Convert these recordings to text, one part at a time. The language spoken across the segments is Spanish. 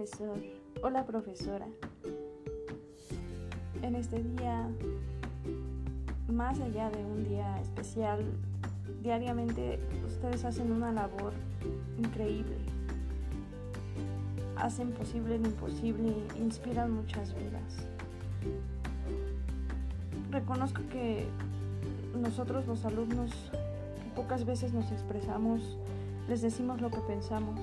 profesor, hola profesora. En este día, más allá de un día especial, diariamente ustedes hacen una labor increíble. Hacen posible lo imposible, inspiran muchas vidas. Reconozco que nosotros los alumnos pocas veces nos expresamos, les decimos lo que pensamos.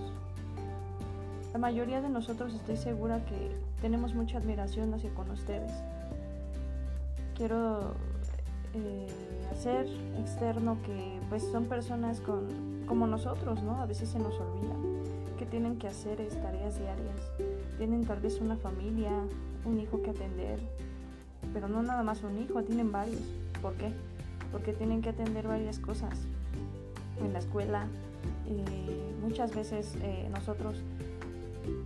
La mayoría de nosotros estoy segura que tenemos mucha admiración hacia con ustedes. Quiero eh, hacer externo que pues son personas con, como nosotros, ¿no? A veces se nos olvida que tienen que hacer tareas diarias. Tienen tal vez una familia, un hijo que atender, pero no nada más un hijo, tienen varios. ¿Por qué? Porque tienen que atender varias cosas en la escuela. Eh, muchas veces eh, nosotros,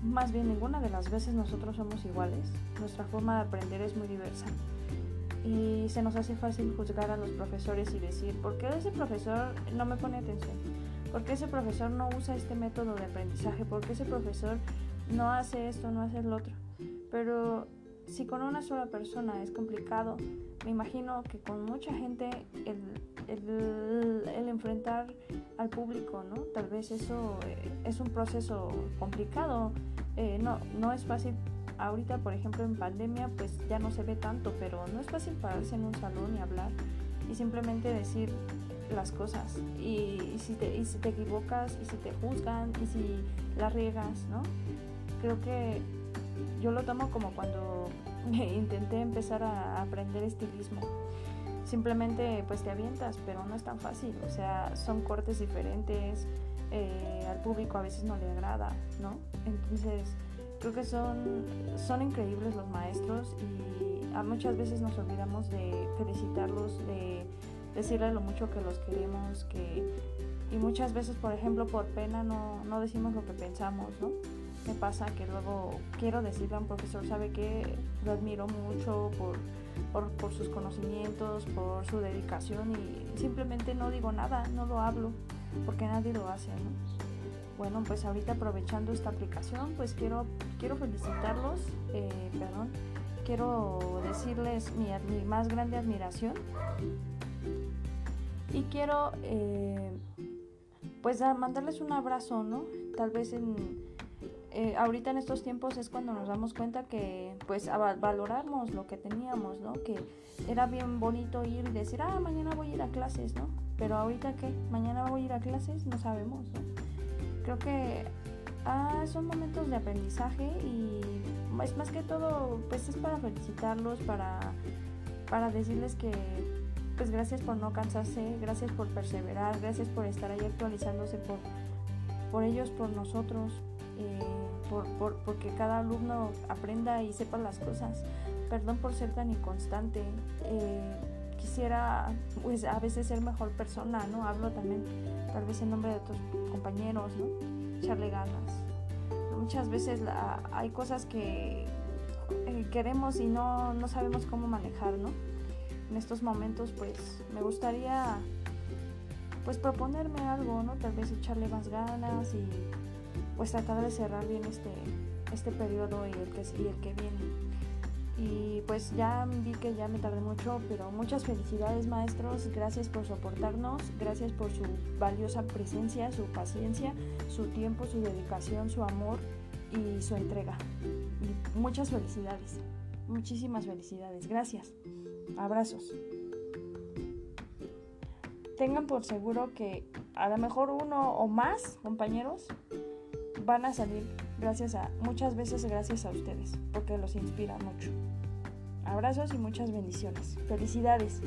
más bien ninguna de las veces nosotros somos iguales. Nuestra forma de aprender es muy diversa. Y se nos hace fácil juzgar a los profesores y decir, ¿por qué ese profesor no me pone atención? ¿Por qué ese profesor no usa este método de aprendizaje? ¿Por qué ese profesor no hace esto, no hace lo otro? Pero si con una sola persona es complicado, me imagino que con mucha gente el, enfrentar al público, ¿no? Tal vez eso eh, es un proceso complicado, eh, no, no es fácil. Ahorita, por ejemplo, en pandemia, pues ya no se ve tanto, pero no es fácil pararse en un salón y hablar y simplemente decir las cosas. Y, si, te, y si te equivocas, y si te juzgan, y si la riegas, ¿no? Creo que yo lo tomo como cuando intenté empezar a aprender estilismo. Simplemente pues te avientas, pero no es tan fácil. O sea, son cortes diferentes, eh, al público a veces no le agrada, ¿no? Entonces creo que son, son increíbles los maestros y a muchas veces nos olvidamos de felicitarlos, de decirles lo mucho que los queremos, que y muchas veces, por ejemplo, por pena no, no decimos lo que pensamos, ¿no? Me pasa que luego quiero decirle a un profesor, sabe que lo admiro mucho por, por, sus conocimientos, por su dedicación y simplemente no digo nada, no lo hablo, porque nadie lo hace. Bueno, pues ahorita aprovechando esta aplicación, pues quiero, quiero felicitarlos, eh, perdón, quiero decirles mi, mi, más grande admiración y quiero eh, pues mandarles un abrazo, ¿no? Tal vez en eh, ahorita en estos tiempos es cuando nos damos cuenta que pues valoramos lo que teníamos, ¿no? Que era bien bonito ir y decir, ah, mañana voy a ir a clases, ¿no? Pero ahorita qué, mañana voy a ir a clases, no sabemos, ¿no? Creo que ah, son momentos de aprendizaje y es más que todo, pues es para felicitarlos, para, para decirles que pues gracias por no cansarse, gracias por perseverar, gracias por estar ahí actualizándose por, por ellos, por nosotros. Eh, por, porque cada alumno aprenda y sepa las cosas. Perdón por ser tan inconstante. Eh, quisiera pues a veces ser mejor persona, ¿no? Hablo también tal vez en nombre de otros compañeros, ¿no? Echarle ganas. Muchas veces hay cosas que eh, queremos y no, no sabemos cómo manejar, ¿no? En estos momentos pues me gustaría pues proponerme algo, ¿no? Tal vez echarle más ganas y pues tratar de cerrar bien este, este periodo y el, que, y el que viene. Y pues ya vi que ya me tardé mucho, pero muchas felicidades maestros, gracias por soportarnos, gracias por su valiosa presencia, su paciencia, su tiempo, su dedicación, su amor y su entrega. Muchas felicidades, muchísimas felicidades, gracias. Abrazos. Tengan por seguro que a lo mejor uno o más compañeros van a salir gracias a, muchas veces gracias a ustedes, porque los inspira mucho. Abrazos y muchas bendiciones. Felicidades.